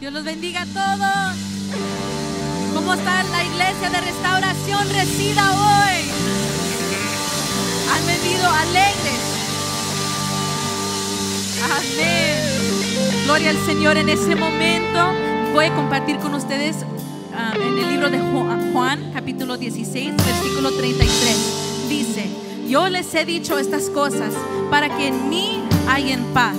Dios los bendiga a todos. ¿Cómo está la iglesia de restauración? Resida hoy. Han venido alegres. Amén. Gloria al Señor en ese momento. Voy a compartir con ustedes ah, en el libro de Ju- Juan, capítulo 16, versículo 33. Dice, yo les he dicho estas cosas para que en mí hayan paz.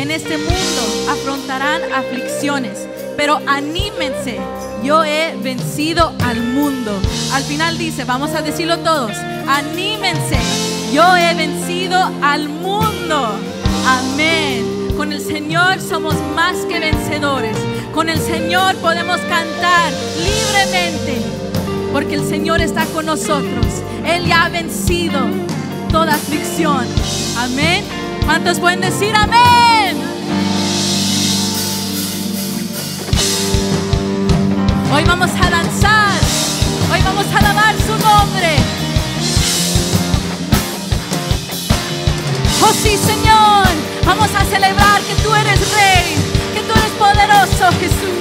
En este mundo afrontarán aflicciones, pero anímense. Yo he vencido al mundo. Al final dice, vamos a decirlo todos, anímense. Yo he vencido al mundo. Amén. Con el Señor somos más que vencedores. Con el Señor podemos cantar libremente. Porque el Señor está con nosotros. Él ya ha vencido toda aflicción. Amén. ¿Cuántos pueden decir amén? Hoy vamos a danzar. Hoy vamos a alabar su nombre. Oh sí, Señor. Vamos a celebrar que tú eres rey, que tú eres poderoso, Jesús.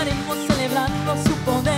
Noche cantaremos celebrando su poder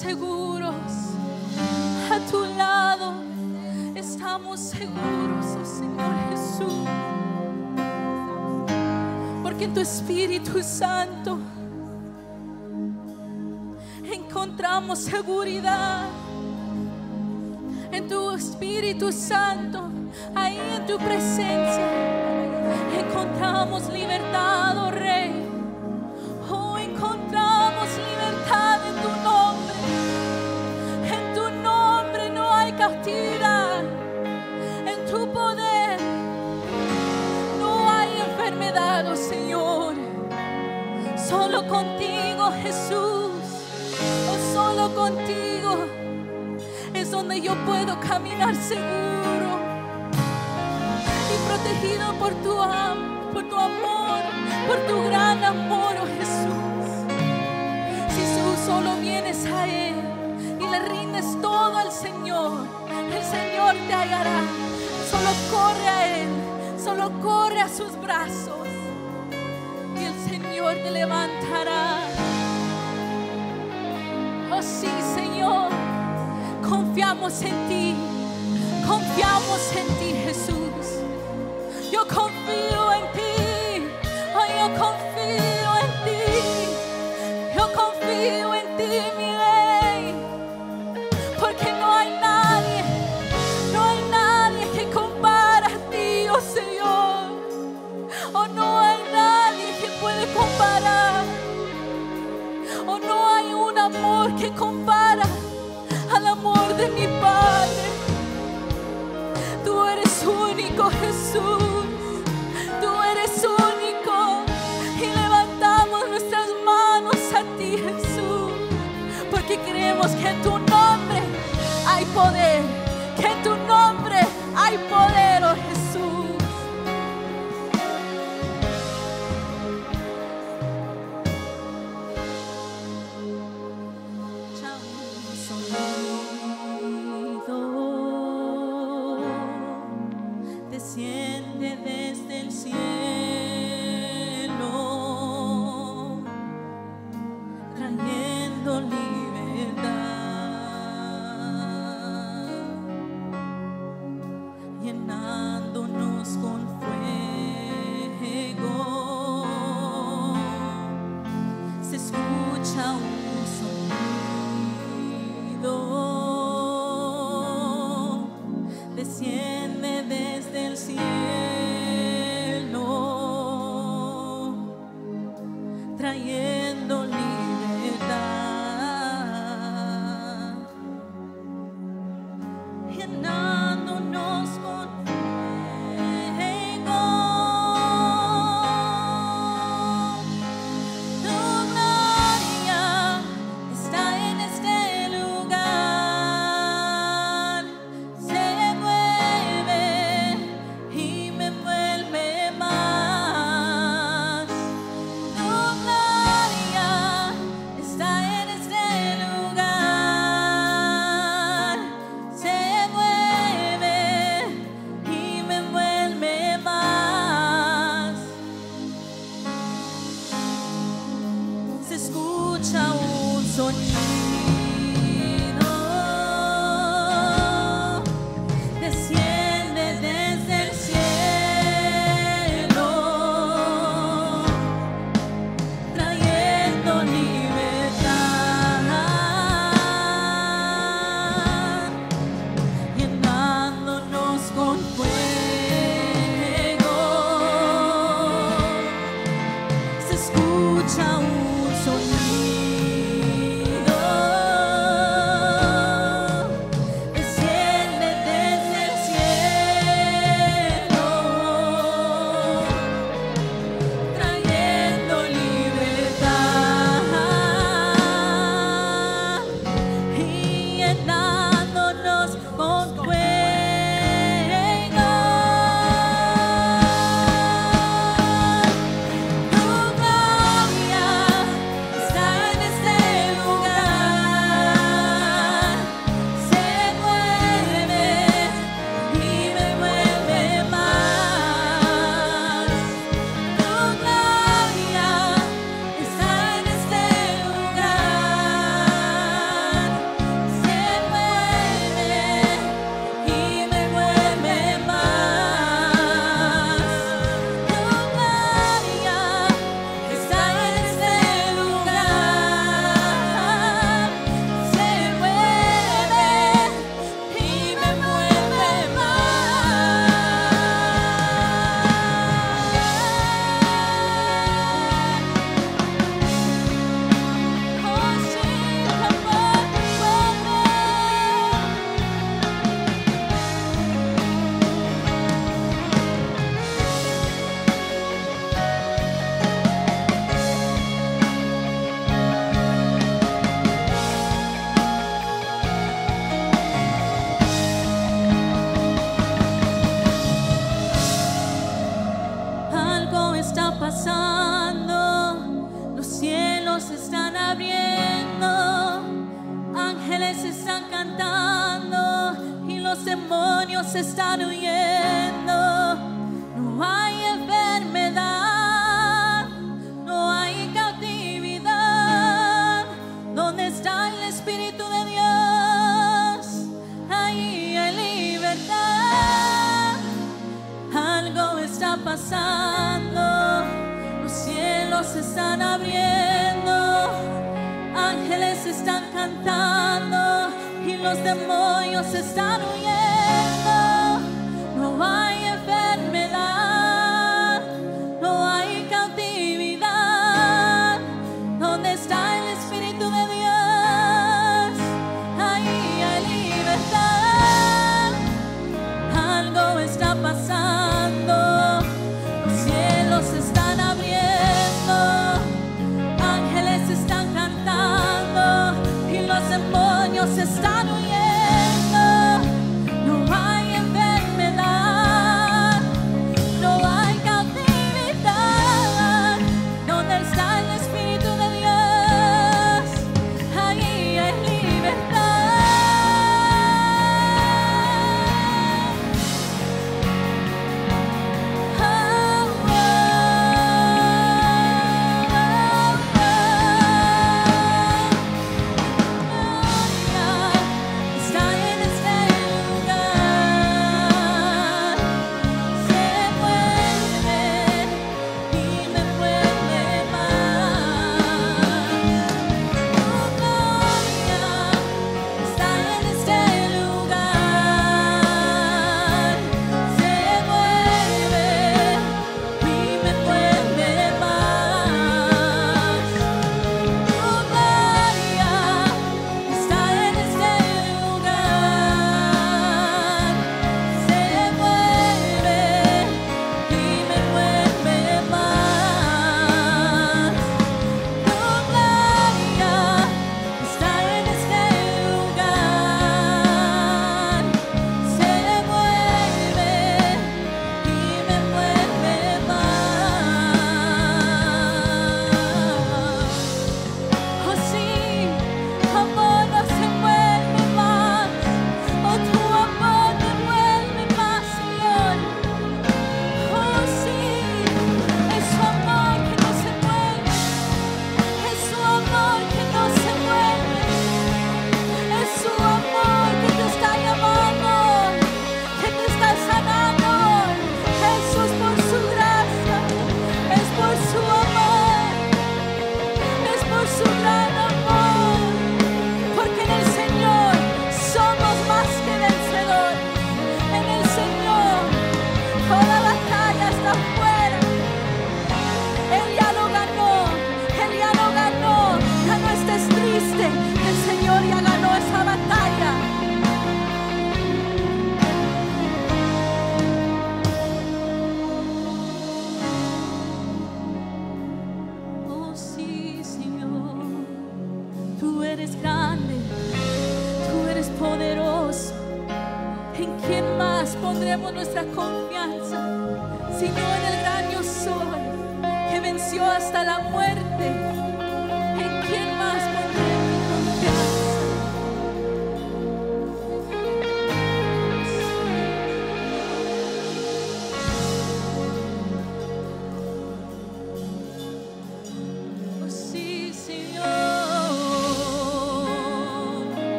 seguros. A tu lado estamos seguros, oh Señor Jesús. Porque en tu Espíritu Santo encontramos seguridad. En tu Espíritu Santo, ahí en tu presencia, encontramos libertad, contigo es donde yo puedo caminar seguro y protegido por tu, am- por tu amor, por tu gran amor, oh Jesús. Si tú solo vienes a Él y le rindes todo al Señor, el Señor te hallará. Solo corre a Él, solo corre a sus brazos y el Señor te levantará. Sí, Señor, confiamos en ti, confiamos en ti, Jesús. Yo confío Jesús. Tú eres único. Y levantamos nuestras manos a ti, Jesús. Porque creemos que en tu nombre hay poder.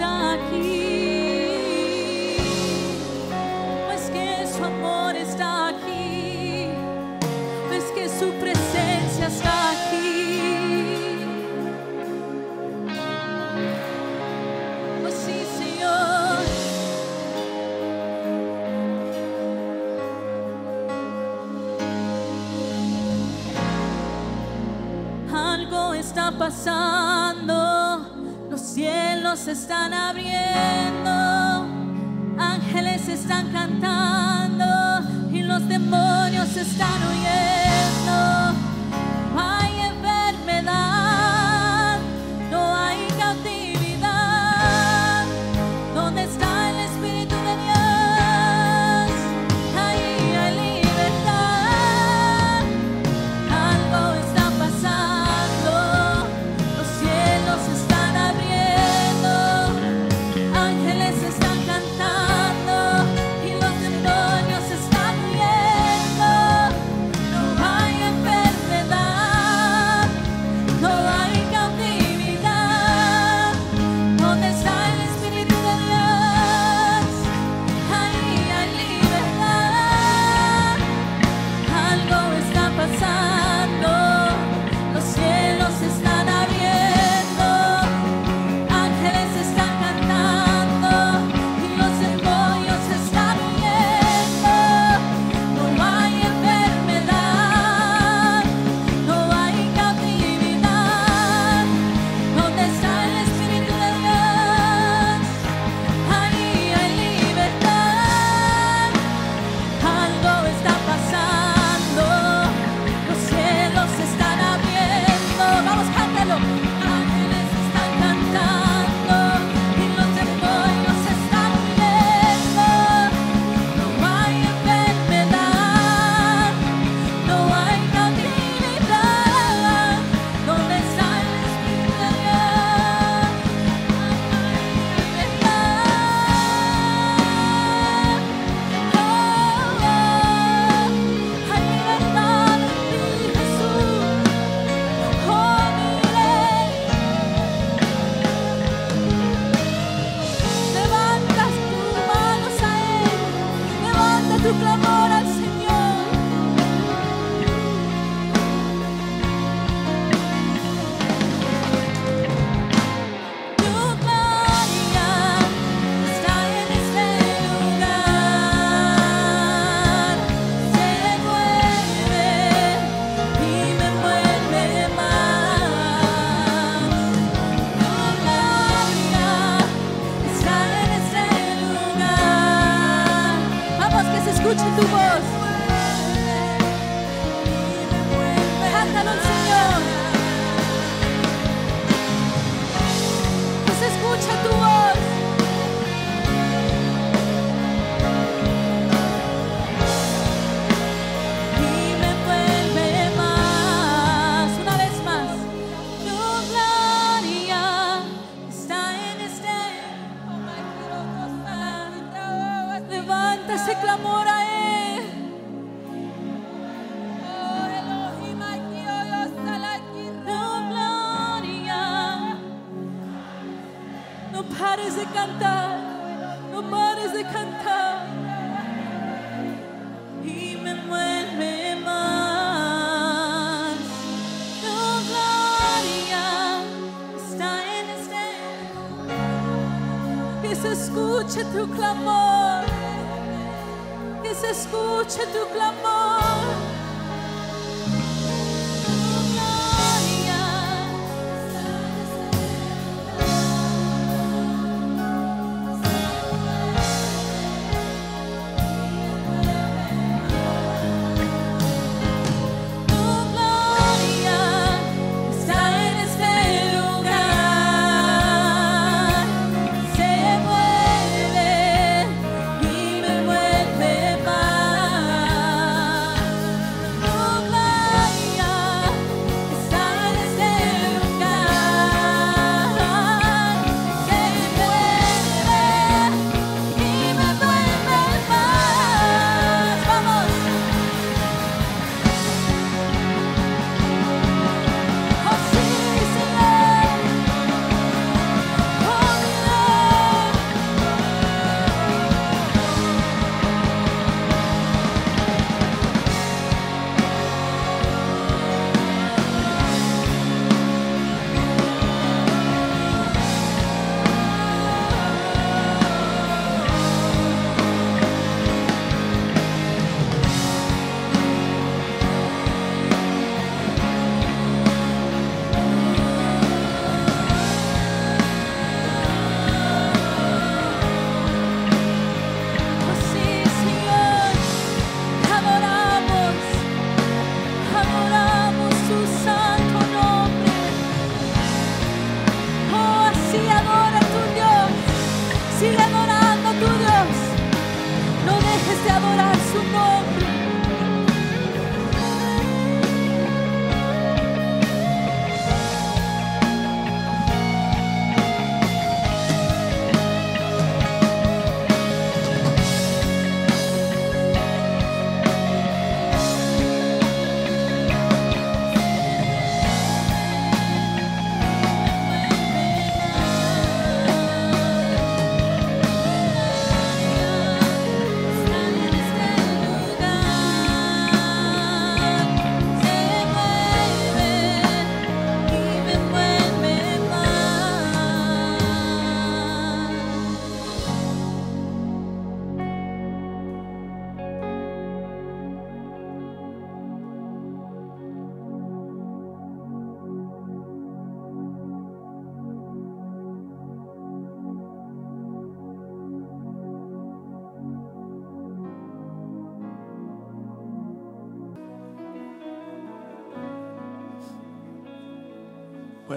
Amor están abriendo,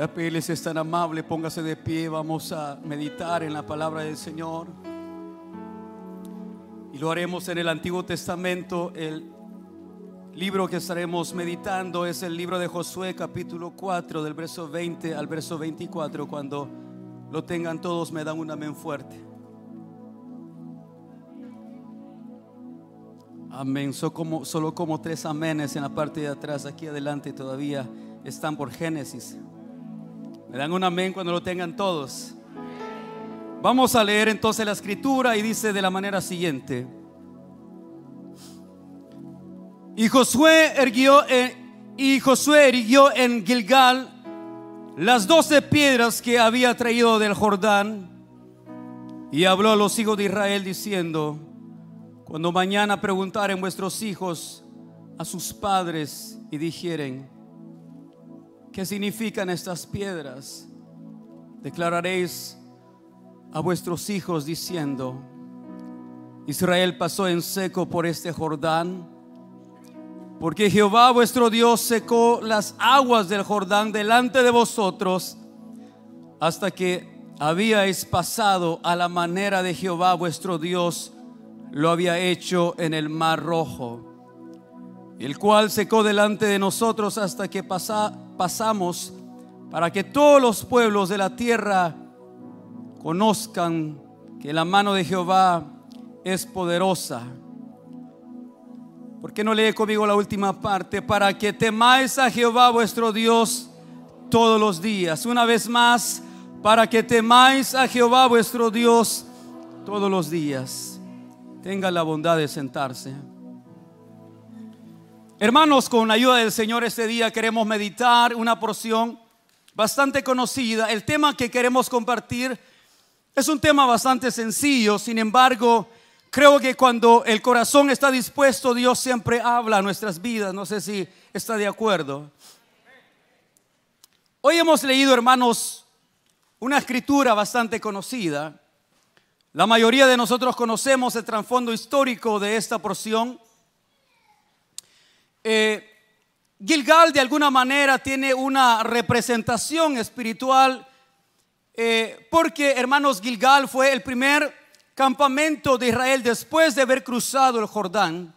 Voy a es tan amable, póngase de pie, vamos a meditar en la palabra del Señor. Y lo haremos en el Antiguo Testamento. El libro que estaremos meditando es el libro de Josué capítulo 4 del verso 20 al verso 24. Cuando lo tengan todos me dan un amén fuerte. Amén. Como, solo como tres amenes en la parte de atrás, aquí adelante todavía están por Génesis. Me dan un amén cuando lo tengan todos. Vamos a leer entonces la escritura y dice de la manera siguiente. Y Josué erguió en, y Josué erigió en Gilgal las doce piedras que había traído del Jordán y habló a los hijos de Israel diciendo, cuando mañana preguntaren vuestros hijos a sus padres y dijeren, ¿qué significan estas piedras? Declararéis a vuestros hijos diciendo, Israel pasó en seco por este Jordán, porque Jehová vuestro Dios secó las aguas del Jordán delante de vosotros hasta que habíais pasado a la manera de Jehová vuestro Dios lo había hecho en el mar rojo, el cual secó delante de nosotros hasta que pasa- pasamos para que todos los pueblos de la tierra conozcan que la mano de Jehová es poderosa. ¿Por qué no lee conmigo la última parte? Para que temáis a Jehová vuestro Dios todos los días. Una vez más, para que temáis a Jehová vuestro Dios todos los días. Tenga la bondad de sentarse. Hermanos, con la ayuda del Señor este día queremos meditar una porción bastante conocida. El tema que queremos compartir es un tema bastante sencillo, sin embargo, creo que cuando el corazón está dispuesto, Dios siempre habla a nuestras vidas. No sé si está de acuerdo. Hoy hemos leído, hermanos, una escritura bastante conocida. La mayoría de nosotros conocemos el trasfondo histórico de esta porción. Eh, Gilgal de alguna manera tiene una representación espiritual eh, porque, hermanos, Gilgal fue el primer campamento de Israel después de haber cruzado el Jordán.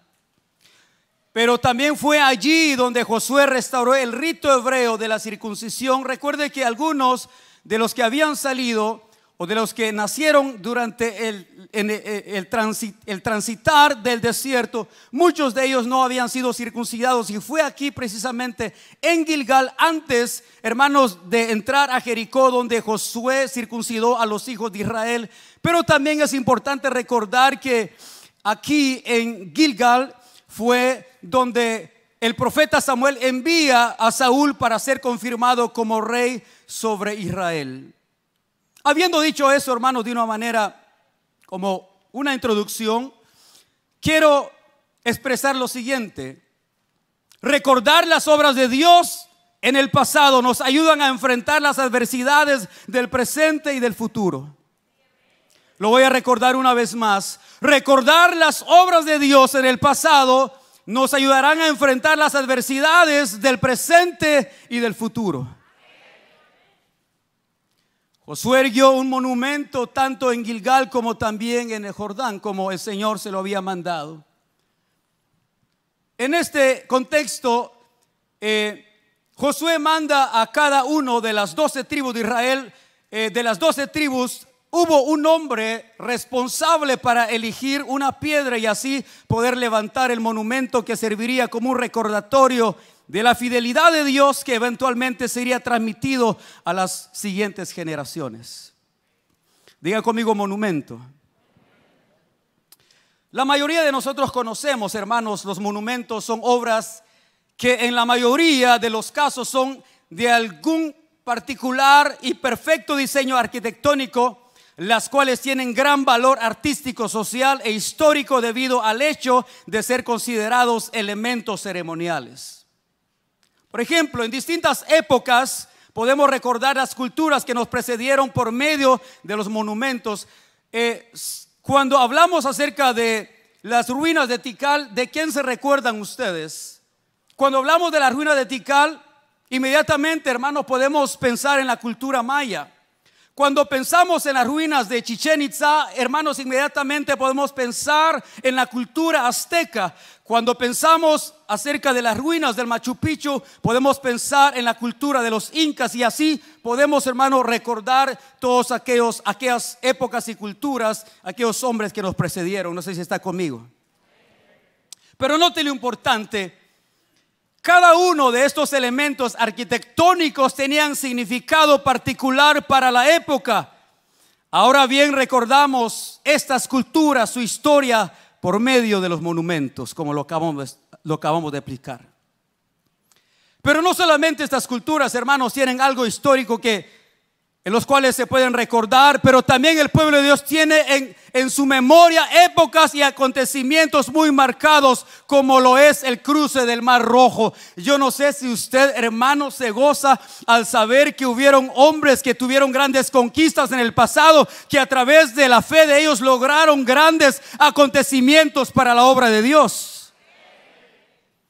Pero también fue allí donde Josué restauró el rito hebreo de la circuncisión. Recuerde que algunos de los que habían salido o de los que nacieron durante el, transitar del desierto, muchos de ellos no habían sido circuncidados y fue aquí precisamente en Gilgal antes, hermanos, de entrar a Jericó donde Josué circuncidó a los hijos de Israel. Pero también es importante recordar que aquí en Gilgal fue donde el profeta Samuel envía a Saúl para ser confirmado como rey sobre Israel. Habiendo dicho eso, hermanos, de una manera como una introducción, quiero expresar lo siguiente. Recordar las obras de Dios en el pasado nos ayudan a enfrentar las adversidades del presente y del futuro. Lo voy a recordar una vez más. Recordar las obras de Dios en el pasado nos ayudarán a enfrentar las adversidades del presente y del futuro. Josué erguió un monumento tanto en Gilgal como también en el Jordán, como el Señor se lo había mandado. En este contexto, eh, Josué manda a cada uno de las doce tribus de Israel, eh, de las doce tribus, hubo un hombre responsable para elegir una piedra y así poder levantar el monumento que serviría como un recordatorio de la fidelidad de Dios que eventualmente sería transmitido a las siguientes generaciones. Diga conmigo monumento. La mayoría de nosotros conocemos, hermanos, los monumentos son obras que en la mayoría de los casos son de algún particular y perfecto diseño arquitectónico, las cuales tienen gran valor artístico, social e histórico debido al hecho de ser considerados elementos ceremoniales. Por ejemplo, en distintas épocas podemos recordar las culturas que nos precedieron por medio de los monumentos. Eh, cuando hablamos acerca de las ruinas de Tikal, ¿de quién se recuerdan ustedes? Cuando hablamos de las ruinas de Tikal, inmediatamente, hermanos, podemos pensar en la cultura maya. Cuando pensamos en las ruinas de Chichen Itza, hermanos, inmediatamente podemos pensar en la cultura azteca. Cuando pensamos acerca de las ruinas del Machu Picchu, podemos pensar en la cultura de los incas y así podemos, hermanos, recordar todos aquellos aquellas épocas y culturas, aquellos hombres que nos precedieron. No sé si está conmigo. Pero note lo importante cada uno de estos elementos arquitectónicos tenían significado particular para la época. Ahora bien recordamos estas culturas, su historia, por medio de los monumentos, como lo acabamos, de explicar. Pero no solamente estas culturas, hermanos, tienen algo histórico que en los cuales se pueden recordar, pero también el pueblo de Dios tiene en, en, su memoria épocas y acontecimientos muy marcados, como lo es el cruce del Mar Rojo. Yo no sé si usted, hermano, se goza al saber que hubieron hombres que tuvieron grandes conquistas en el pasado, que a través de la fe de ellos lograron grandes acontecimientos para la obra de Dios.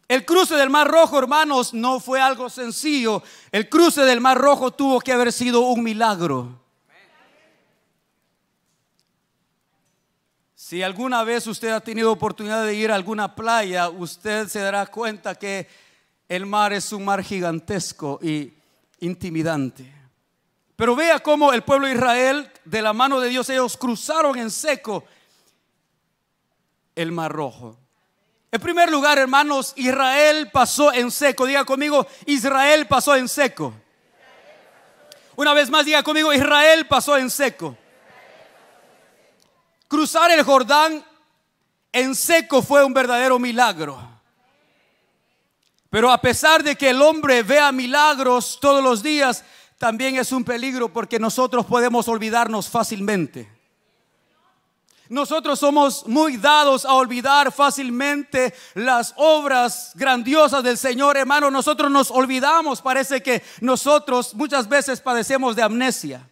El cruce del Mar Rojo, hermanos, no fue algo sencillo. El cruce del Mar Rojo tuvo que haber sido un milagro. Si alguna vez usted ha tenido oportunidad de ir a alguna playa, usted se dará cuenta que el mar es un mar gigantesco y intimidante. Pero vea cómo el pueblo de Israel, de la mano de Dios, ellos cruzaron en seco el mar rojo. En primer lugar, hermanos, Israel pasó en seco. Diga conmigo, Israel pasó en seco. Una vez más diga conmigo, Israel pasó en seco. Cruzar el Jordán en seco fue un verdadero milagro. Pero a pesar de que el hombre vea milagros todos los días, también es un peligro porque nosotros podemos olvidarnos fácilmente. Nosotros somos muy dados a olvidar fácilmente las obras grandiosas del Señor, hermano. Nosotros nos olvidamos, parece que nosotros muchas veces padecemos de amnesia.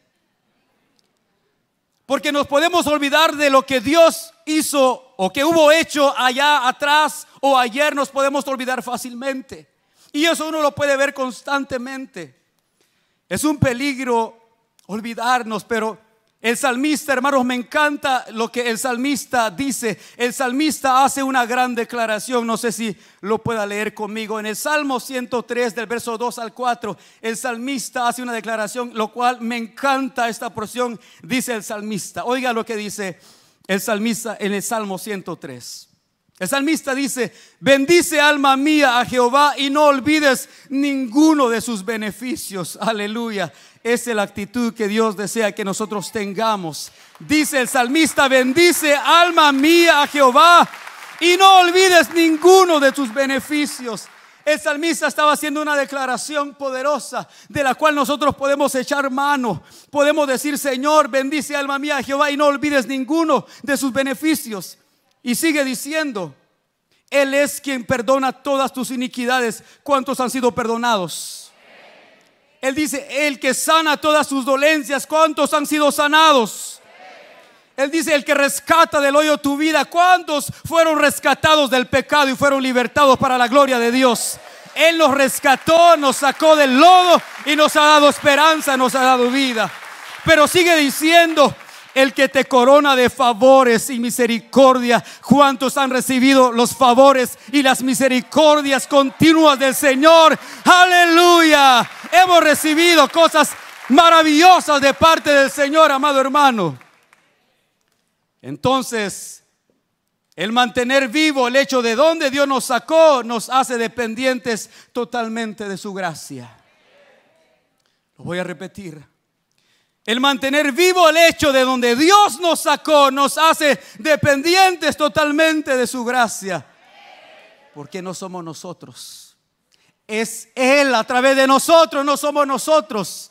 Porque nos podemos olvidar de lo que Dios hizo o que hubo hecho allá atrás o ayer, nos podemos olvidar fácilmente. Y eso uno lo puede ver constantemente. Es un peligro olvidarnos, pero el salmista, hermanos, me encanta lo que el salmista dice. El salmista hace una gran declaración, no sé si lo pueda leer conmigo. En el Salmo 103 del verso 2 al 4, el salmista hace una declaración, lo cual me encanta esta porción, dice el salmista. Oiga lo que dice el salmista en el Salmo 103. El salmista dice, bendice alma mía a Jehová y no olvides ninguno de sus beneficios. Aleluya. Esa es la actitud que Dios desea que nosotros tengamos. Dice el salmista, bendice alma mía a Jehová y no olvides ninguno de sus beneficios. El salmista estaba haciendo una declaración poderosa de la cual nosotros podemos echar mano. Podemos decir, Señor, bendice alma mía a Jehová y no olvides ninguno de sus beneficios. Y sigue diciendo, Él es quien perdona todas tus iniquidades. ¿Cuántos han sido perdonados? Él dice, el que sana todas sus dolencias. ¿Cuántos han sido sanados? Él dice, el que rescata del hoyo tu vida. ¿Cuántos fueron rescatados del pecado y fueron libertados para la gloria de Dios? Él nos rescató, nos sacó del lodo y nos ha dado esperanza, nos ha dado vida. Pero sigue diciendo, el que te corona de favores y misericordia. ¿Cuántos han recibido los favores y las misericordias continuas del Señor? Aleluya. Hemos recibido cosas maravillosas de parte del Señor, amado hermano. Entonces, el mantener vivo el hecho de donde Dios nos sacó nos hace dependientes totalmente de su gracia. Lo voy a repetir. El mantener vivo el hecho de donde Dios nos sacó nos hace dependientes totalmente de su gracia. Porque no somos nosotros. Es Él a través de nosotros, no somos nosotros.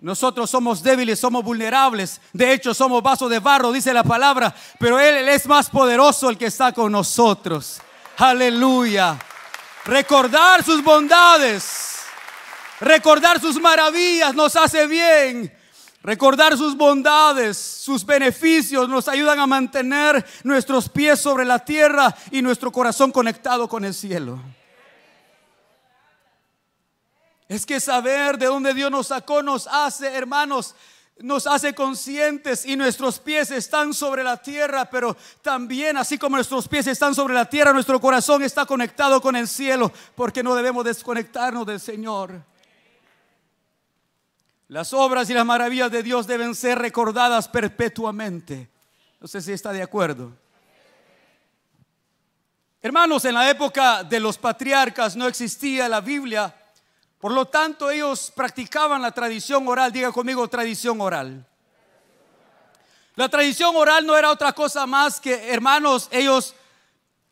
Nosotros somos débiles, somos vulnerables. De hecho, somos vasos de barro, dice la palabra. Pero Él, es más poderoso el que está con nosotros. Aleluya. Recordar sus bondades. Recordar sus maravillas nos hace bien. Recordar sus bondades, sus beneficios nos ayudan a mantener nuestros pies sobre la tierra y nuestro corazón conectado con el cielo. Es que saber de dónde Dios nos sacó nos hace, hermanos, nos hace conscientes y nuestros pies están sobre la tierra, pero también así como nuestros pies están sobre la tierra, nuestro corazón está conectado con el cielo, porque no debemos desconectarnos del Señor. Las obras y las maravillas de Dios deben ser recordadas perpetuamente. No sé si está de acuerdo. Hermanos, en la época de los patriarcas no existía la Biblia, por lo tanto ellos practicaban la tradición oral. Diga conmigo tradición oral. La tradición oral no era otra cosa más que, hermanos, ellos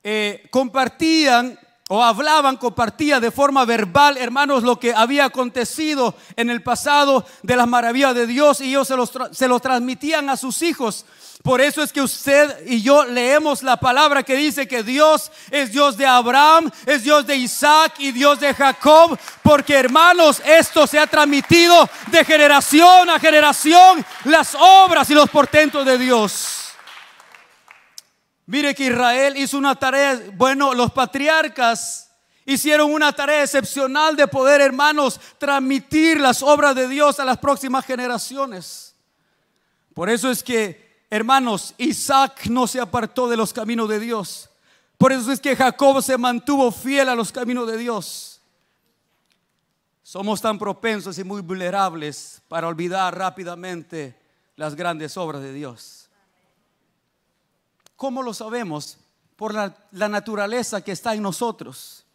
eh, compartían o hablaban, compartían de forma verbal, hermanos, lo que había acontecido en el pasado de las maravillas de Dios y ellos se los, se los transmitían a sus hijos. Por eso es que usted y yo leemos la palabra que dice que Dios es Dios de Abraham, es Dios de Isaac y Dios de Jacob, porque hermanos, esto se ha transmitido de generación a generación, las obras y los portentos de Dios. Mire que Israel hizo una tarea, bueno, los patriarcas hicieron una tarea excepcional de poder, hermanos, transmitir las obras de Dios a las próximas generaciones. Por eso es que, hermanos, Isaac no se apartó de los caminos de Dios. Por eso es que Jacob se mantuvo fiel a los caminos de Dios. Somos tan propensos y muy vulnerables para olvidar rápidamente las grandes obras de Dios. ¿Cómo lo sabemos? Por la, naturaleza que está en nosotros.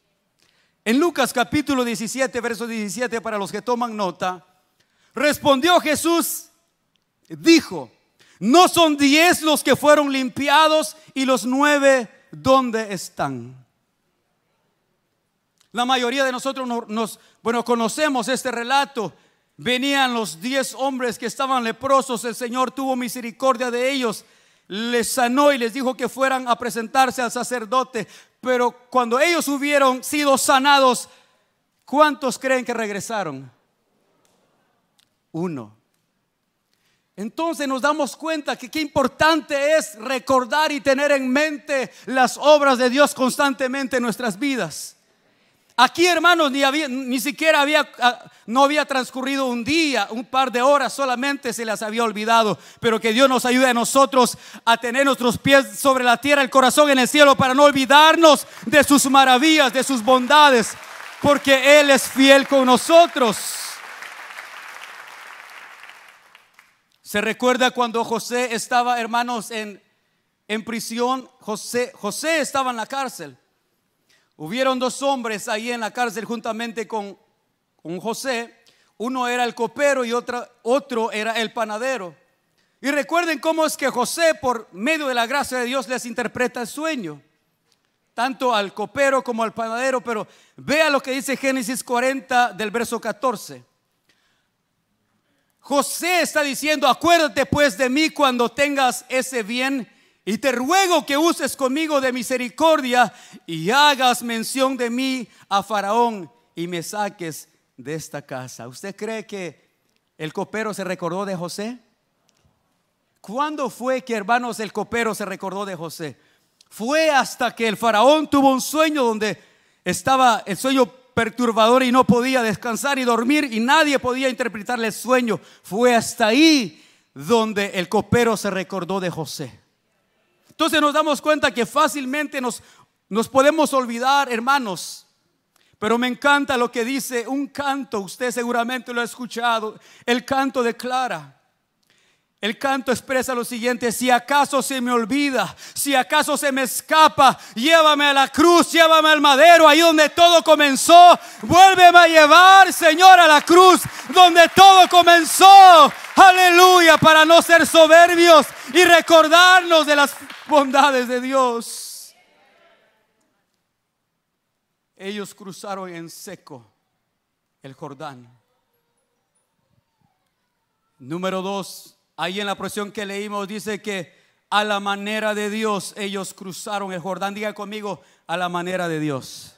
En Lucas capítulo 17, verso 17, para los que toman nota, Respondió Jesús, dijo, no son diez los que fueron limpiados y los nueve, ¿dónde están? La mayoría de nosotros nos, bueno, conocemos este relato. Venían los diez hombres que estaban leprosos, el Señor tuvo misericordia de ellos, les sanó y les dijo que fueran a presentarse al sacerdote. Pero cuando ellos hubieron sido sanados, ¿cuántos creen que regresaron? Uno. Entonces nos damos cuenta que qué importante es recordar y tener en mente las obras de Dios constantemente en nuestras vidas. Aquí, hermanos, ni, había, ni siquiera había, ah, no había transcurrido un día, un par de horas, solamente se las había olvidado. Pero que Dios nos ayude a nosotros a tener nuestros pies sobre la tierra, el corazón en el cielo, para no olvidarnos de sus maravillas, de sus bondades, porque Él es fiel con nosotros. Se recuerda cuando José estaba, hermanos, en, en prisión, José, José estaba en la cárcel. Hubieron dos hombres ahí en la cárcel juntamente con, José. Uno era el copero y otro era el panadero. Y recuerden cómo es que José, por medio de la gracia de Dios, les interpreta el sueño. Tanto al copero como al panadero. Pero vea lo que dice Génesis 40 del verso 14. José está diciendo, acuérdate pues de mí cuando tengas ese bien y te ruego que uses conmigo de misericordia y hagas mención de mí a Faraón y me saques de esta casa. ¿Usted cree que el copero se recordó de José? ¿Cuándo fue que, hermanos, el copero se recordó de José? Fue hasta que el faraón tuvo un sueño donde estaba el sueño perturbador y no podía descansar y dormir y nadie podía interpretarle el sueño. Fue hasta ahí donde el copero se recordó de José. Entonces nos damos cuenta que fácilmente nos, nos podemos olvidar, hermanos. Pero me encanta lo que dice un canto, usted seguramente lo ha escuchado, el canto declara. El canto expresa lo siguiente, si acaso se me olvida, si acaso se me escapa, llévame a la cruz, llévame al madero, ahí donde todo comenzó, vuélveme a llevar, Señor, a la cruz, donde todo comenzó. Aleluya, para no ser soberbios y recordarnos de las bondades de Dios. Ellos cruzaron en seco el Jordán. Número dos, ahí en la porción que leímos dice que a la manera de Dios ellos cruzaron el Jordán. Diga conmigo, a la manera de Dios.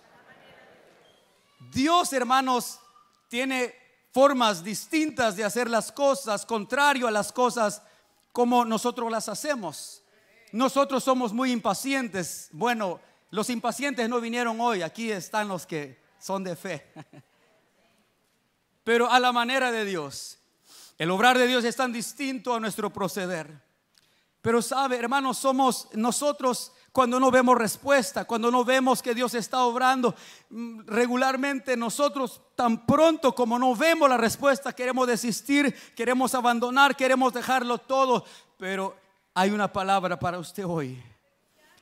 Dios, hermanos, tiene formas distintas de hacer las cosas, contrario a las cosas como nosotros las hacemos. Nosotros somos muy impacientes. Bueno, los impacientes no vinieron hoy, aquí están los que son de fe. Pero a la manera de Dios. El obrar de Dios es tan distinto a nuestro proceder. Pero sabe, hermanos, somos nosotros cuando no vemos respuesta, cuando no vemos que Dios está obrando, mm, regularmente nosotros tan pronto como no vemos la respuesta, queremos desistir, queremos abandonar, queremos dejarlo todo. Pero hay una palabra para usted hoy.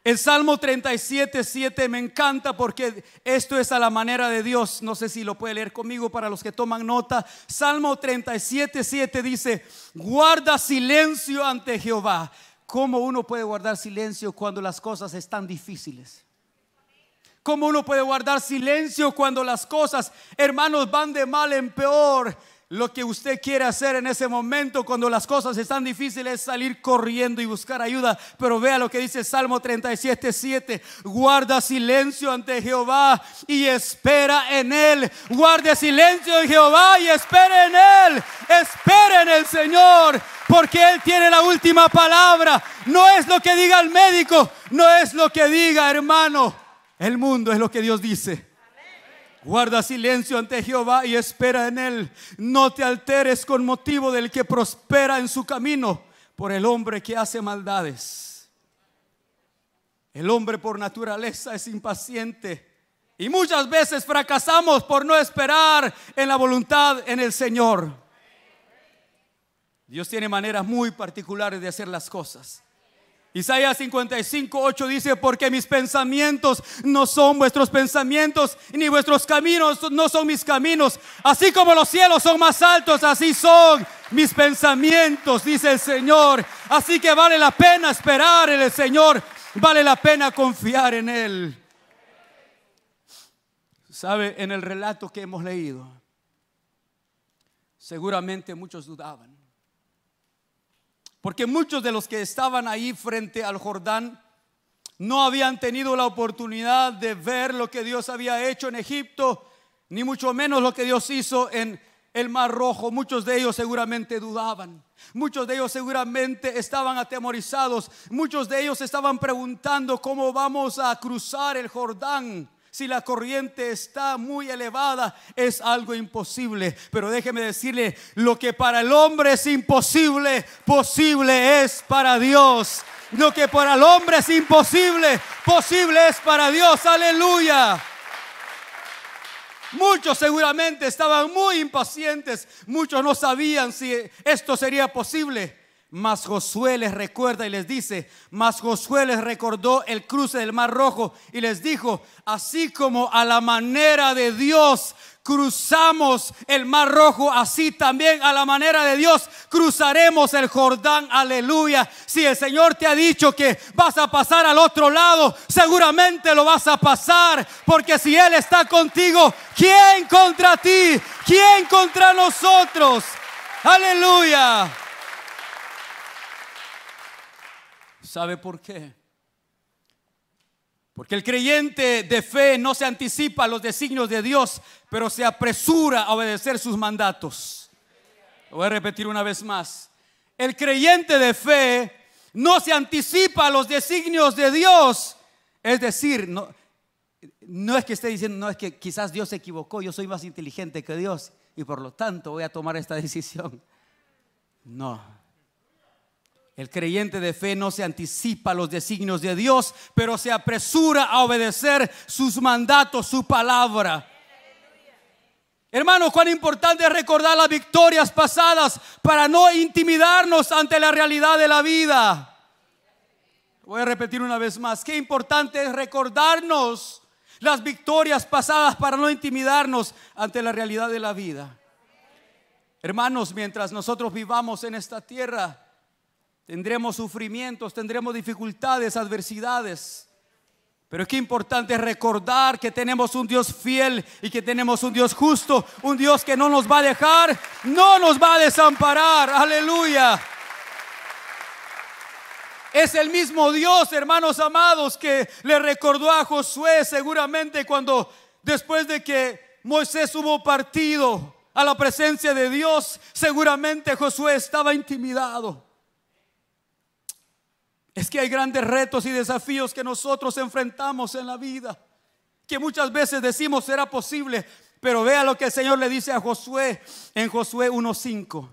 El Salmo 37, 7 me encanta porque esto es a la manera de Dios. No sé si lo puede leer conmigo para los que toman nota. Salmo 37, 7 dice, guarda silencio ante Jehová. ¿Cómo uno puede guardar silencio cuando las cosas están difíciles? ¿Cómo uno puede guardar silencio cuando las cosas, hermanos, van de mal en peor? Lo que usted quiere hacer en ese momento cuando las cosas están difíciles es salir corriendo y buscar ayuda. Pero vea lo que dice Salmo 37, 7. Guarda silencio ante Jehová y espera en él. Guarde silencio en Jehová y espere en él. Espere en el Señor porque él tiene la última palabra. No es lo que diga el médico, no es lo que diga hermano. El mundo es lo que Dios dice. Guarda silencio ante Jehová y espera en él. No te alteres con motivo del que prospera en su camino por el hombre que hace maldades. El hombre por naturaleza es impaciente y muchas veces fracasamos por no esperar en la voluntad en el Señor. Dios tiene maneras muy particulares de hacer las cosas. Isaías 55, 8 dice, porque mis pensamientos no son vuestros pensamientos, ni vuestros caminos no son mis caminos. Así como los cielos son más altos, así son mis pensamientos, dice el Señor. Así que vale la pena esperar en el Señor, vale la pena confiar en Él. ¿Sabe? En el relato que hemos leído, seguramente muchos dudaban. Porque muchos de los que estaban ahí frente al Jordán no habían tenido la oportunidad de ver lo que Dios había hecho en Egipto, ni mucho menos lo que Dios hizo en el Mar Rojo. Muchos de ellos seguramente dudaban. Muchos de ellos seguramente estaban atemorizados. Muchos de ellos estaban preguntando cómo vamos a cruzar el Jordán si la corriente está muy elevada, es algo imposible. Pero déjeme decirle, lo que para el hombre es imposible, posible es para Dios. Lo que para el hombre es imposible, posible es para Dios. Aleluya. Muchos seguramente estaban muy impacientes. Muchos no sabían si esto sería posible. Mas Josué les recuerda y les dice, mas Josué les recordó el cruce del Mar Rojo y les dijo, así como a la manera de Dios cruzamos el Mar Rojo, así también a la manera de Dios cruzaremos el Jordán. Aleluya. Si el Señor te ha dicho que vas a pasar al otro lado, seguramente lo vas a pasar, porque si Él está contigo, ¿quién contra ti? ¿Quién contra nosotros? Aleluya. ¿Sabe por qué? Porque el creyente de fe no se anticipa a los designios de Dios, pero se apresura a obedecer sus mandatos. Lo voy a repetir una vez más. El creyente de fe no se anticipa a los designios de Dios. Es decir, no, no es que esté diciendo, no es que quizás Dios se equivocó, yo soy más inteligente que Dios y por lo tanto voy a tomar esta decisión. No. El creyente de fe no se anticipa a los designios de Dios, pero se apresura a obedecer sus mandatos, su palabra. Hermano, cuán importante es recordar las victorias pasadas para no intimidarnos ante la realidad de la vida. Voy a repetir una vez más, qué importante es recordarnos las victorias pasadas para no intimidarnos ante la realidad de la vida. Hermanos, mientras nosotros vivamos en esta tierra, Tendremos sufrimientos, tendremos dificultades, adversidades. Pero es que importante recordar que tenemos un Dios fiel y que tenemos un Dios justo, un Dios que no nos va a dejar, no nos va a desamparar. Aleluya. Es el mismo Dios, hermanos amados, que le recordó a Josué seguramente cuando después de que Moisés hubo partido a la presencia de Dios, seguramente Josué estaba intimidado. Es que hay grandes retos y desafíos que nosotros enfrentamos en la vida, que muchas veces decimos será posible, pero vea lo que el Señor le dice a Josué en Josué 1.5.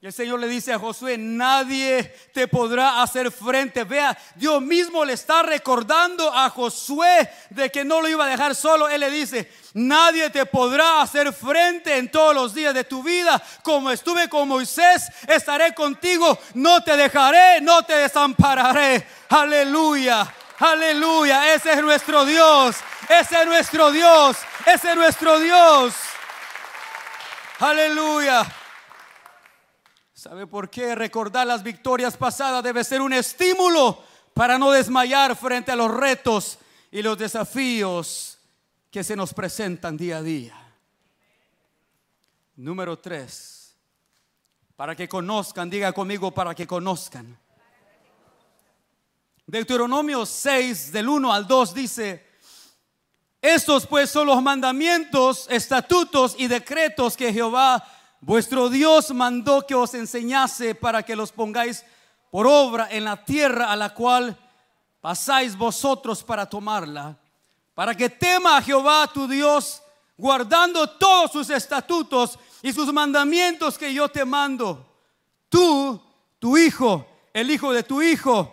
Y el Señor le dice a Josué, nadie te podrá hacer frente. Vea, Dios mismo le está recordando a Josué de que no lo iba a dejar solo. Él le dice, nadie te podrá hacer frente en todos los días de tu vida. Como estuve con Moisés, estaré contigo. No te dejaré, no te desampararé. Aleluya, aleluya. Ese es nuestro Dios. Ese es nuestro Dios. Ese es nuestro Dios. Aleluya. ¿Sabe por qué? Recordar las victorias pasadas debe ser un estímulo para no desmayar frente a los retos y los desafíos que se nos presentan día a día. Número tres, para que conozcan, diga conmigo, para que conozcan. Deuteronomio 6, del 1 al 2 dice, estos pues son los mandamientos, estatutos y decretos que Jehová Vuestro Dios mandó que os enseñase para que los pongáis por obra en la tierra a la cual pasáis vosotros para tomarla, para que tema a Jehová tu Dios, guardando todos sus estatutos y sus mandamientos que yo te mando. Tú, tu hijo, el hijo de tu hijo,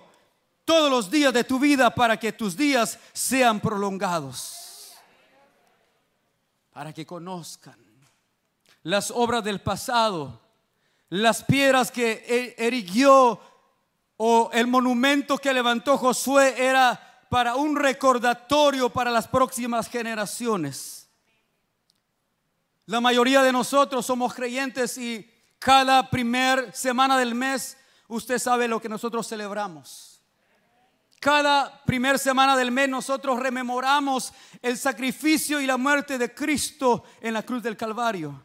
todos los días de tu vida para que tus días sean prolongados. Para que conozcan las obras del pasado, las piedras que e-, erigió o el monumento que levantó Josué era para un recordatorio para las próximas generaciones. La mayoría de nosotros somos creyentes y cada primer semana del mes usted sabe lo que nosotros celebramos. Cada primer semana del mes nosotros rememoramos el sacrificio y la muerte de Cristo en la cruz del Calvario.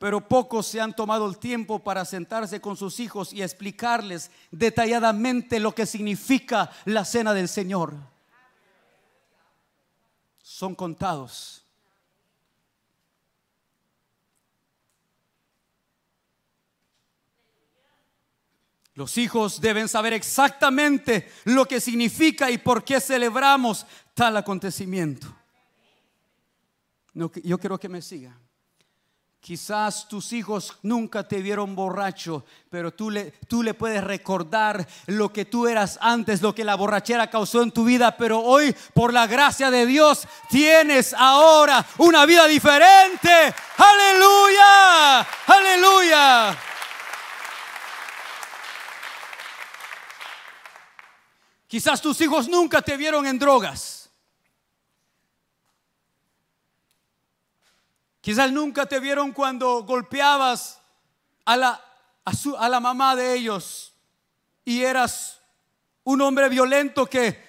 Pero pocos se han tomado el tiempo para sentarse con sus hijos y explicarles detalladamente lo que significa la cena del Señor. Son contados. Los hijos deben saber exactamente lo que significa y por qué celebramos tal acontecimiento. yo quiero que me siga. Quizás tus hijos nunca te vieron borracho, pero tú le, tú le puedes recordar lo que tú eras antes, lo que la borrachera causó en tu vida, pero hoy, por la gracia de Dios, tienes ahora una vida diferente. Aleluya, aleluya. Quizás tus hijos nunca te vieron en drogas. Quizás nunca te vieron cuando golpeabas a la, a, la mamá de ellos y eras un hombre violento que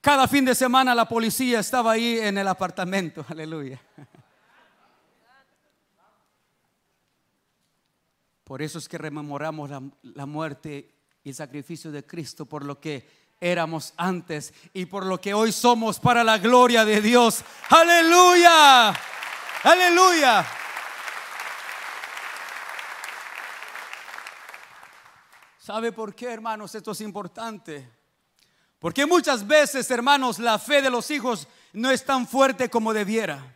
cada fin de semana la policía estaba ahí en el apartamento. Aleluya. Por eso es que rememoramos la, la muerte y el sacrificio de Cristo, por lo que éramos antes y por lo que hoy somos para la gloria de Dios. Aleluya. Aleluya. ¿Sabe por qué, hermanos? Esto es importante. Porque muchas veces, hermanos, la fe de los hijos no es tan fuerte como debiera.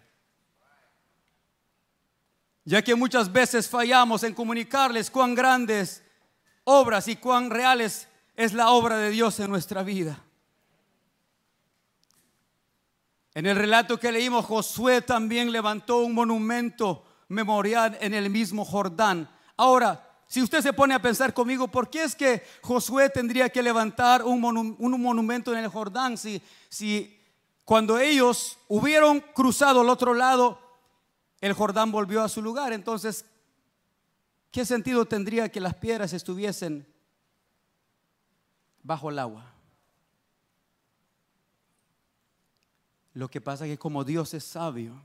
Ya que muchas veces fallamos en comunicarles cuán grandes obras y cuán reales es la obra de Dios en nuestra vida. En el relato que leímos, Josué también levantó un monumento memorial en el mismo Jordán. Ahora, si usted se pone a pensar conmigo, ¿por qué es que Josué tendría que levantar un, monumento en el Jordán si, si cuando ellos hubieron cruzado al otro lado, el Jordán volvió a su lugar? Entonces, ¿qué sentido tendría que las piedras estuviesen bajo el agua. Lo que pasa es que como Dios es sabio,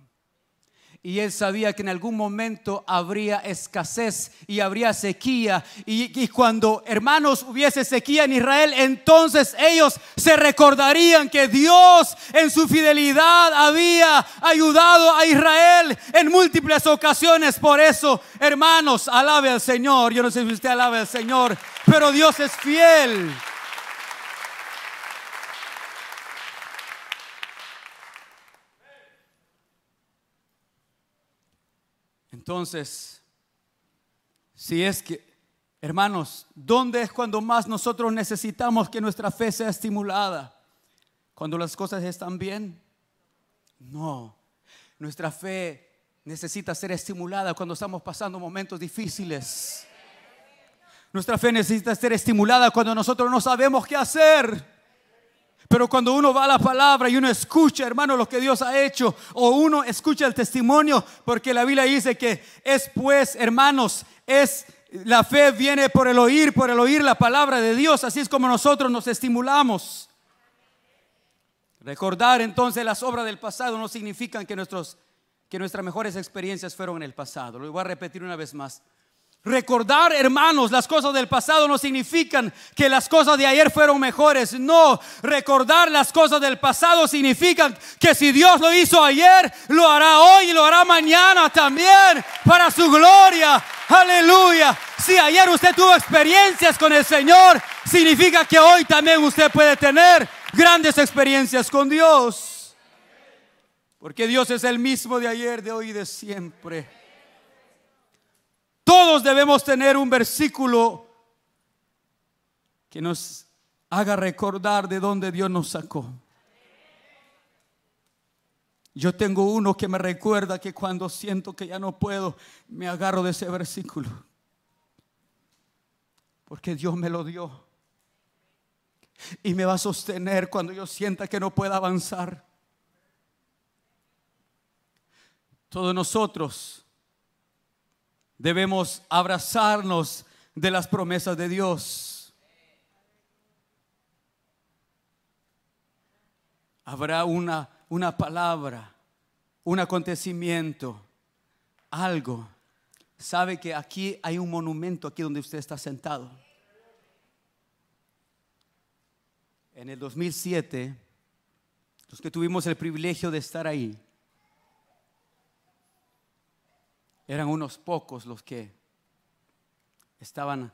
y él sabía que en algún momento habría escasez y habría sequía. Y, cuando hermanos hubiese sequía en Israel, entonces ellos se recordarían que Dios en su fidelidad había ayudado a Israel en múltiples ocasiones. Por eso, hermanos, alabe al Señor. Yo no sé si usted alabe al Señor, pero Dios es fiel. Entonces, si es que, hermanos, ¿dónde es cuando más nosotros necesitamos que nuestra fe sea estimulada? ¿Cuando las cosas están bien? No, nuestra fe necesita ser estimulada cuando estamos pasando momentos difíciles. Nuestra fe necesita ser estimulada cuando nosotros no sabemos qué hacer. Pero cuando uno va a la palabra y uno escucha, hermano, lo que Dios ha hecho, o uno escucha el testimonio, porque la Biblia dice que es pues, hermanos, es la fe viene por el oír, por el oír la palabra de Dios, así es como nosotros nos estimulamos. Recordar entonces las obras del pasado no significan que, nuestros, que nuestras mejores experiencias fueron en el pasado. Lo voy a repetir una vez más. Recordar, hermanos, las cosas del pasado no significan que las cosas de ayer fueron mejores. No, recordar las cosas del pasado significan que si Dios lo hizo ayer, lo hará hoy y lo hará mañana también para su gloria. Aleluya. Si ayer usted tuvo experiencias con el Señor, significa que hoy también usted puede tener grandes experiencias con Dios. Porque Dios es el mismo de ayer, de hoy y de siempre. Todos debemos tener un versículo que nos haga recordar de dónde Dios nos sacó. Yo tengo uno que me recuerda que cuando siento que ya no puedo, me agarro de ese versículo. Porque Dios me lo dio. Y me va a sostener cuando yo sienta que no pueda avanzar. Todos nosotros debemos abrazarnos de las promesas de Dios. Habrá una, una palabra, un acontecimiento, algo. Sabe que aquí hay un monumento, aquí donde usted está sentado. En el 2007, los que tuvimos el privilegio de estar ahí, eran unos pocos los que estaban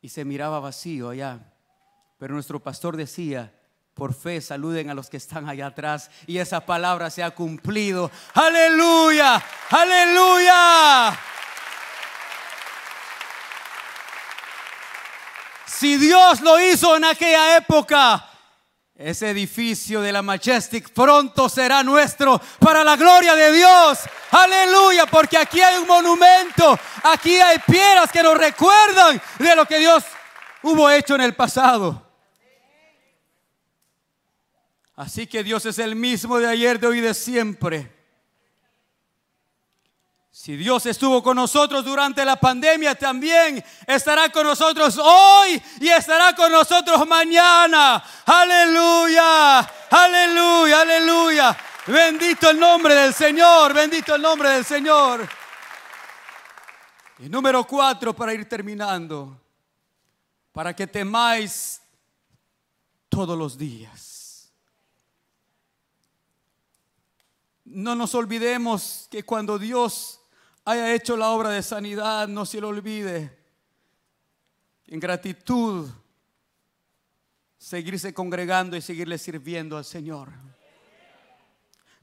y se miraba vacío allá. Pero nuestro pastor decía, por fe saluden a los que están allá atrás y esa palabra se ha cumplido. Aleluya, aleluya. Si Dios lo hizo en aquella época, ese edificio de la Majestic pronto será nuestro para la gloria de Dios. Aleluya, porque aquí hay un monumento, aquí hay piedras que nos recuerdan de lo que Dios hubo hecho en el pasado. Así que Dios es el mismo de ayer, de hoy y de siempre. Si Dios estuvo con nosotros durante la pandemia, también estará con nosotros hoy y estará con nosotros mañana. Aleluya, aleluya, aleluya. Bendito el nombre del Señor, bendito el nombre del Señor. Y número cuatro, para ir terminando, para que temáis todos los días. No nos olvidemos que cuando Dios haya hecho la obra de sanidad, no se lo olvide. En gratitud, seguirse congregando y seguirle sirviendo al Señor.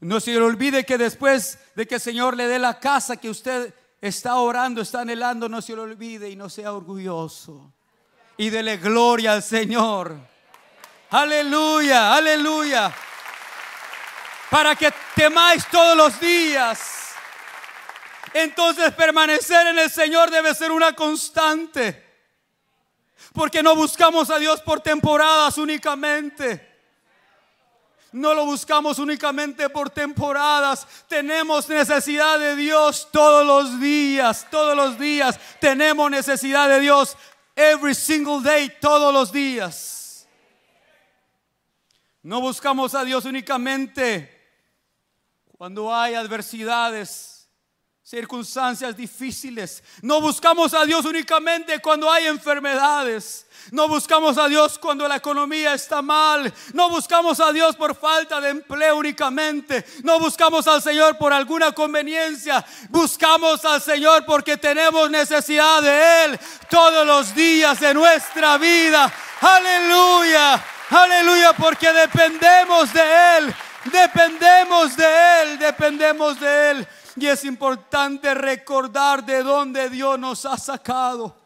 No se le olvide que después de que el Señor le dé la casa que usted está orando, está anhelando, no se lo olvide y no sea orgulloso. Y dele gloria al Señor. Aleluya, aleluya. Para que temáis todos los días entonces permanecer en el Señor debe ser una constante. Porque no buscamos a Dios por temporadas únicamente. No lo buscamos únicamente por temporadas. Tenemos necesidad de Dios todos los días. Todos los días tenemos necesidad de Dios. Every single day, todos los días. No buscamos a Dios únicamente cuando hay adversidades circunstancias difíciles. No buscamos a Dios únicamente cuando hay enfermedades. No buscamos a Dios cuando la economía está mal. No buscamos a Dios por falta de empleo únicamente. No buscamos al Señor por alguna conveniencia. Buscamos al Señor porque tenemos necesidad de Él todos los días de nuestra vida. Aleluya. Aleluya porque dependemos de Él. Dependemos de Él. Dependemos de Él. Y es importante recordar de dónde Dios nos ha sacado.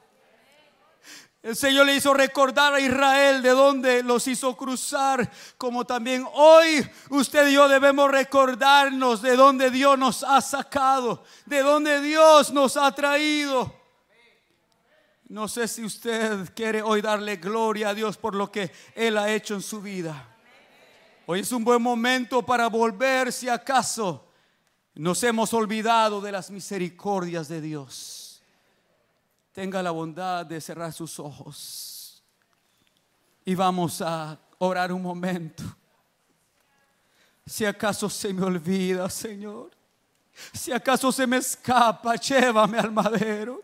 El Señor le hizo recordar a Israel de dónde los hizo cruzar, como también hoy usted y yo debemos recordarnos de dónde Dios nos ha sacado, de dónde Dios nos ha traído. No sé si usted quiere hoy darle gloria a Dios por lo que Él ha hecho en su vida. Hoy es un buen momento para volver si acaso nos hemos olvidado de las misericordias de Dios. Tenga la bondad de cerrar sus ojos. Y vamos a orar un momento. Si acaso se me olvida, Señor. Si acaso se me escapa, llévame al madero.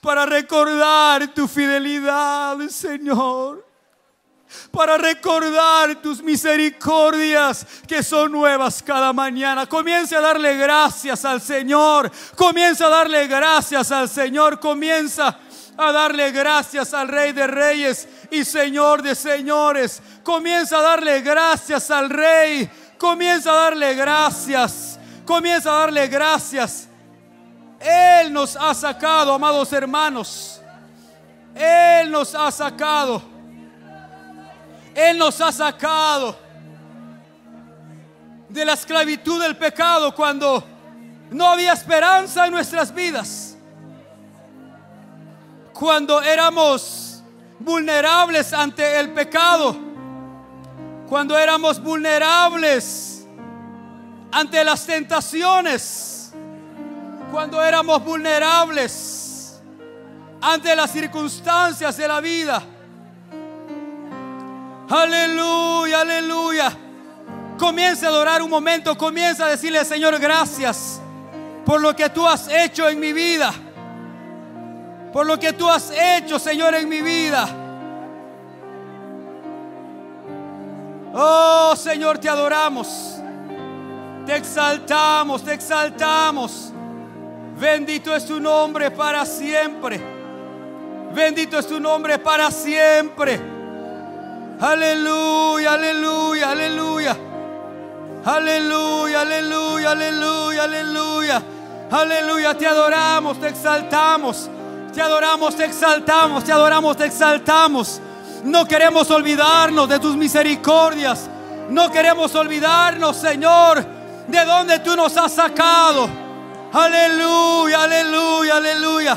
Para recordar tu fidelidad, Señor para recordar tus misericordias que son nuevas cada mañana. Comienza a darle gracias al Señor. Comienza a darle gracias al Señor. Comienza a darle gracias al Rey de Reyes y Señor de Señores. Comienza a darle gracias al Rey. Comienza a darle gracias. Comienza a darle gracias. Él nos ha sacado, amados hermanos. Él nos ha sacado él nos ha sacado de la esclavitud del pecado cuando no había esperanza en nuestras vidas. cuando éramos vulnerables ante el pecado, cuando éramos vulnerables ante las tentaciones, cuando éramos vulnerables ante las circunstancias de la vida. Aleluya, aleluya. Comienza a adorar un momento, comienza a decirle, Señor, gracias por lo que tú has hecho en mi vida. Por lo que tú has hecho, Señor, en mi vida. Oh, Señor, te adoramos. Te exaltamos, te exaltamos. Bendito es tu nombre para siempre. Bendito es tu nombre para siempre. Aleluya, aleluya, aleluya. Aleluya, aleluya, aleluya, aleluya. Aleluya, te adoramos, te exaltamos. Te adoramos, te exaltamos, te adoramos, te exaltamos. No queremos olvidarnos de tus misericordias. No queremos olvidarnos, Señor, de donde tú nos has sacado. Aleluya, aleluya, aleluya.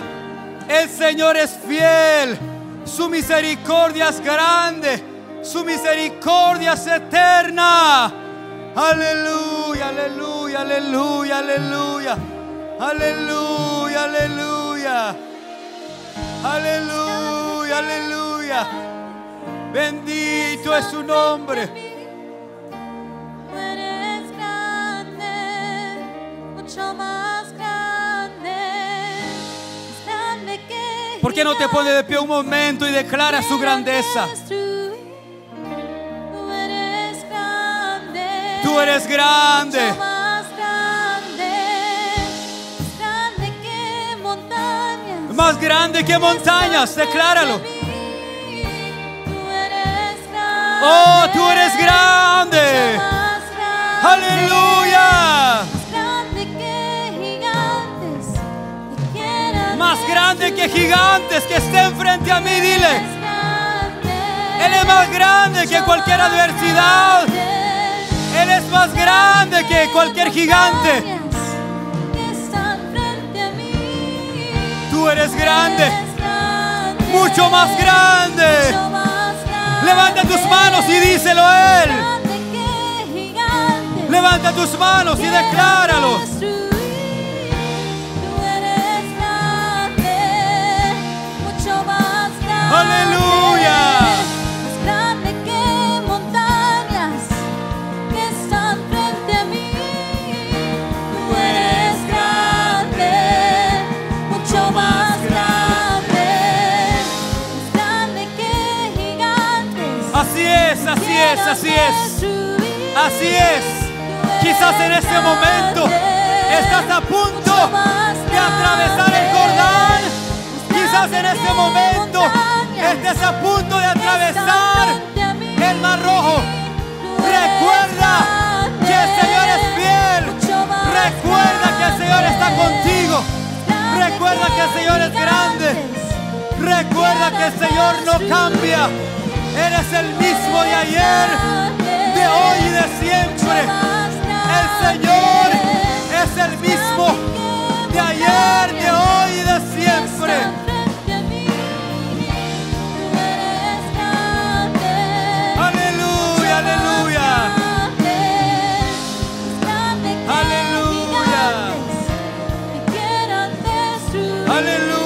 El Señor es fiel. Su misericordia es grande. Su misericordia es eterna. Aleluya, aleluya, aleluya, aleluya. Aleluya, aleluya. Aleluya, aleluya. Bendito es su nombre. ¿Por qué no te pones de pie un momento y declara su grandeza? Tú eres grande. Más grande, grande que montañas. Más grande que montañas, decláralo. Oh, tú eres grande. Aleluya. Más grande que gigantes que quieran Más grande que gigantes que estén frente a mí, dile. Él es más grande que cualquier adversidad. Él es más grande que cualquier gigante. Tú eres grande. Mucho más grande. Levanta tus manos y díselo a Él. Levanta tus manos y decláralo. Aleluya. Así es, así es. Así es. Quizás en este momento estás a punto de atravesar el Jordán. Quizás en este momento estés a punto de atravesar el Mar Rojo. Recuerda que el Señor es fiel. Recuerda que el Señor está contigo. Recuerda que el Señor es grande. Recuerda que el Señor no cambia. Eres el mismo de ayer, de hoy y de siempre. El Señor es el mismo de ayer, de hoy y de siempre. Aleluya, aleluya. Aleluya. Aleluya.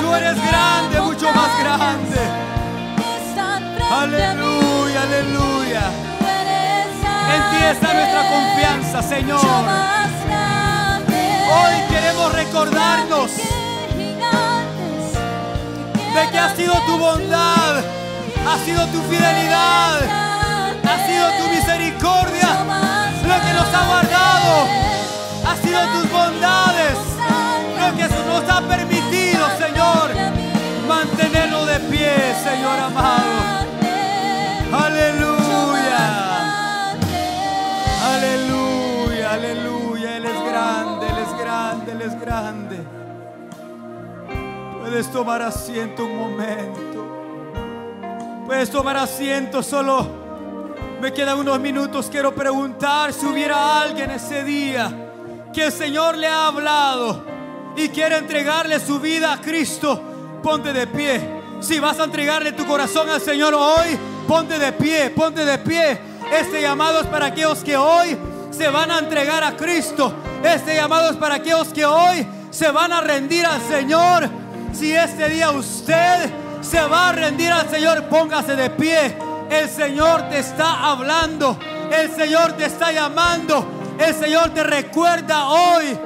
Tú eres grande, mucho más grande. Aleluya, aleluya. En ti está nuestra confianza, Señor. Hoy queremos recordarnos de que ha sido tu bondad, ha sido tu fidelidad, ha sido tu misericordia lo que nos ha guardado, ha sido tus bondades lo que nos ha permitido, Señor, mantenerlo de pie, Señor amado. Aleluya, aleluya, aleluya. Él es grande, Él es grande, Él es grande. Puedes tomar asiento un momento. Puedes tomar asiento solo Me quedan unos minutos. Quiero preguntar si hubiera alguien ese día que el Señor le ha hablado y quiere entregarle su vida a Cristo. Ponte de pie. Si vas a entregarle tu corazón al Señor hoy, ponte de pie, ponte de pie. Este llamado es para aquellos que hoy se van a entregar a Cristo. Este llamado es para aquellos que hoy se van a rendir al Señor. Si este día usted se va a rendir al Señor, póngase de pie. El Señor te está hablando. El Señor te está llamando. El Señor te recuerda hoy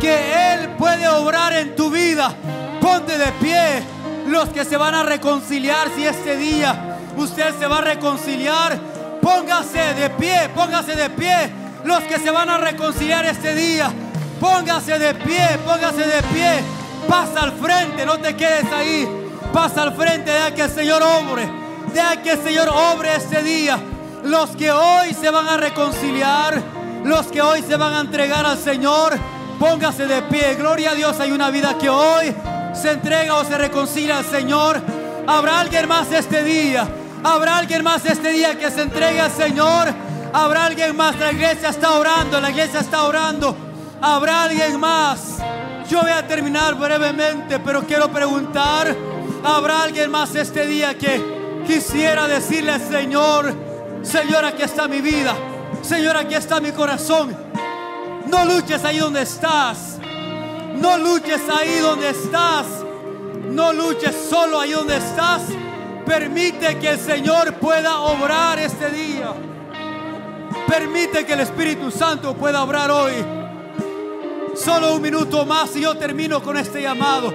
que Él puede obrar en tu vida. Ponte de pie. Los que se van a reconciliar, si este día usted se va a reconciliar, póngase de pie, póngase de pie. Los que se van a reconciliar este día, póngase de pie, póngase de pie. Pasa al frente, no te quedes ahí. Pasa al frente, deja que el Señor obre. Deja que el Señor obre este día. Los que hoy se van a reconciliar, los que hoy se van a entregar al Señor, póngase de pie. Gloria a Dios, hay una vida que hoy se entrega o se reconcilia al Señor. Habrá alguien más este día. Habrá alguien más este día que se entregue al Señor. Habrá alguien más. La iglesia está orando. La iglesia está orando. Habrá alguien más. Yo voy a terminar brevemente, pero quiero preguntar. ¿Habrá alguien más este día que quisiera decirle al Señor, Señor, aquí está mi vida. Señor, aquí está mi corazón. No luches ahí donde estás. No luches ahí donde estás. No luches solo ahí donde estás. Permite que el Señor pueda obrar este día. Permite que el Espíritu Santo pueda obrar hoy. Solo un minuto más y yo termino con este llamado.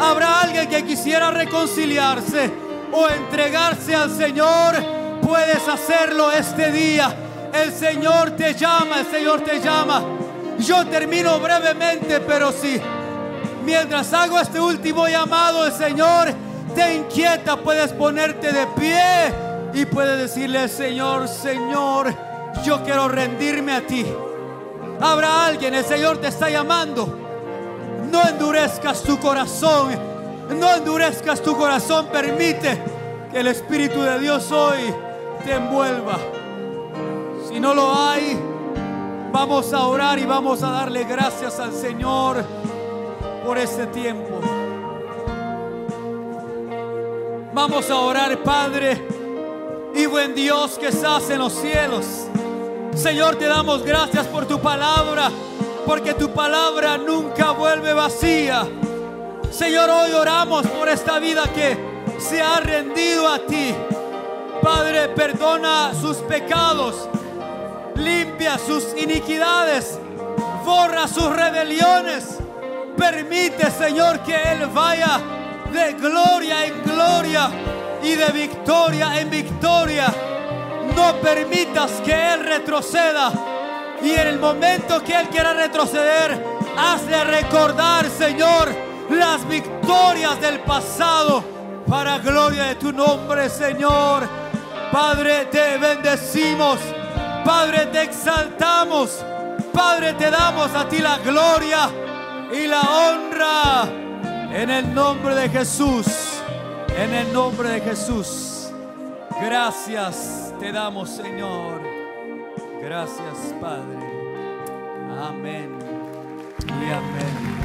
Habrá alguien que quisiera reconciliarse o entregarse al Señor. Puedes hacerlo este día. El Señor te llama, el Señor te llama. Yo termino brevemente, pero sí. Mientras hago este último llamado, el Señor te inquieta, puedes ponerte de pie y puedes decirle, Señor, Señor, yo quiero rendirme a ti. Habrá alguien, el Señor te está llamando. No endurezcas tu corazón, no endurezcas tu corazón, permite que el Espíritu de Dios hoy te envuelva. Si no lo hay, vamos a orar y vamos a darle gracias al Señor por este tiempo. Vamos a orar, Padre y buen Dios que estás en los cielos. Señor, te damos gracias por tu palabra, porque tu palabra nunca vuelve vacía. Señor, hoy oramos por esta vida que se ha rendido a ti. Padre, perdona sus pecados, limpia sus iniquidades, borra sus rebeliones. Permite, Señor, que Él vaya de gloria en gloria y de victoria en victoria. No permitas que Él retroceda. Y en el momento que Él quiera retroceder, hazle recordar, Señor, las victorias del pasado para gloria de tu nombre, Señor. Padre, te bendecimos. Padre, te exaltamos. Padre, te damos a ti la gloria y la honra en el nombre de Jesús. En el nombre de Jesús. Gracias te damos, Señor. Gracias, Padre. Amén y amén.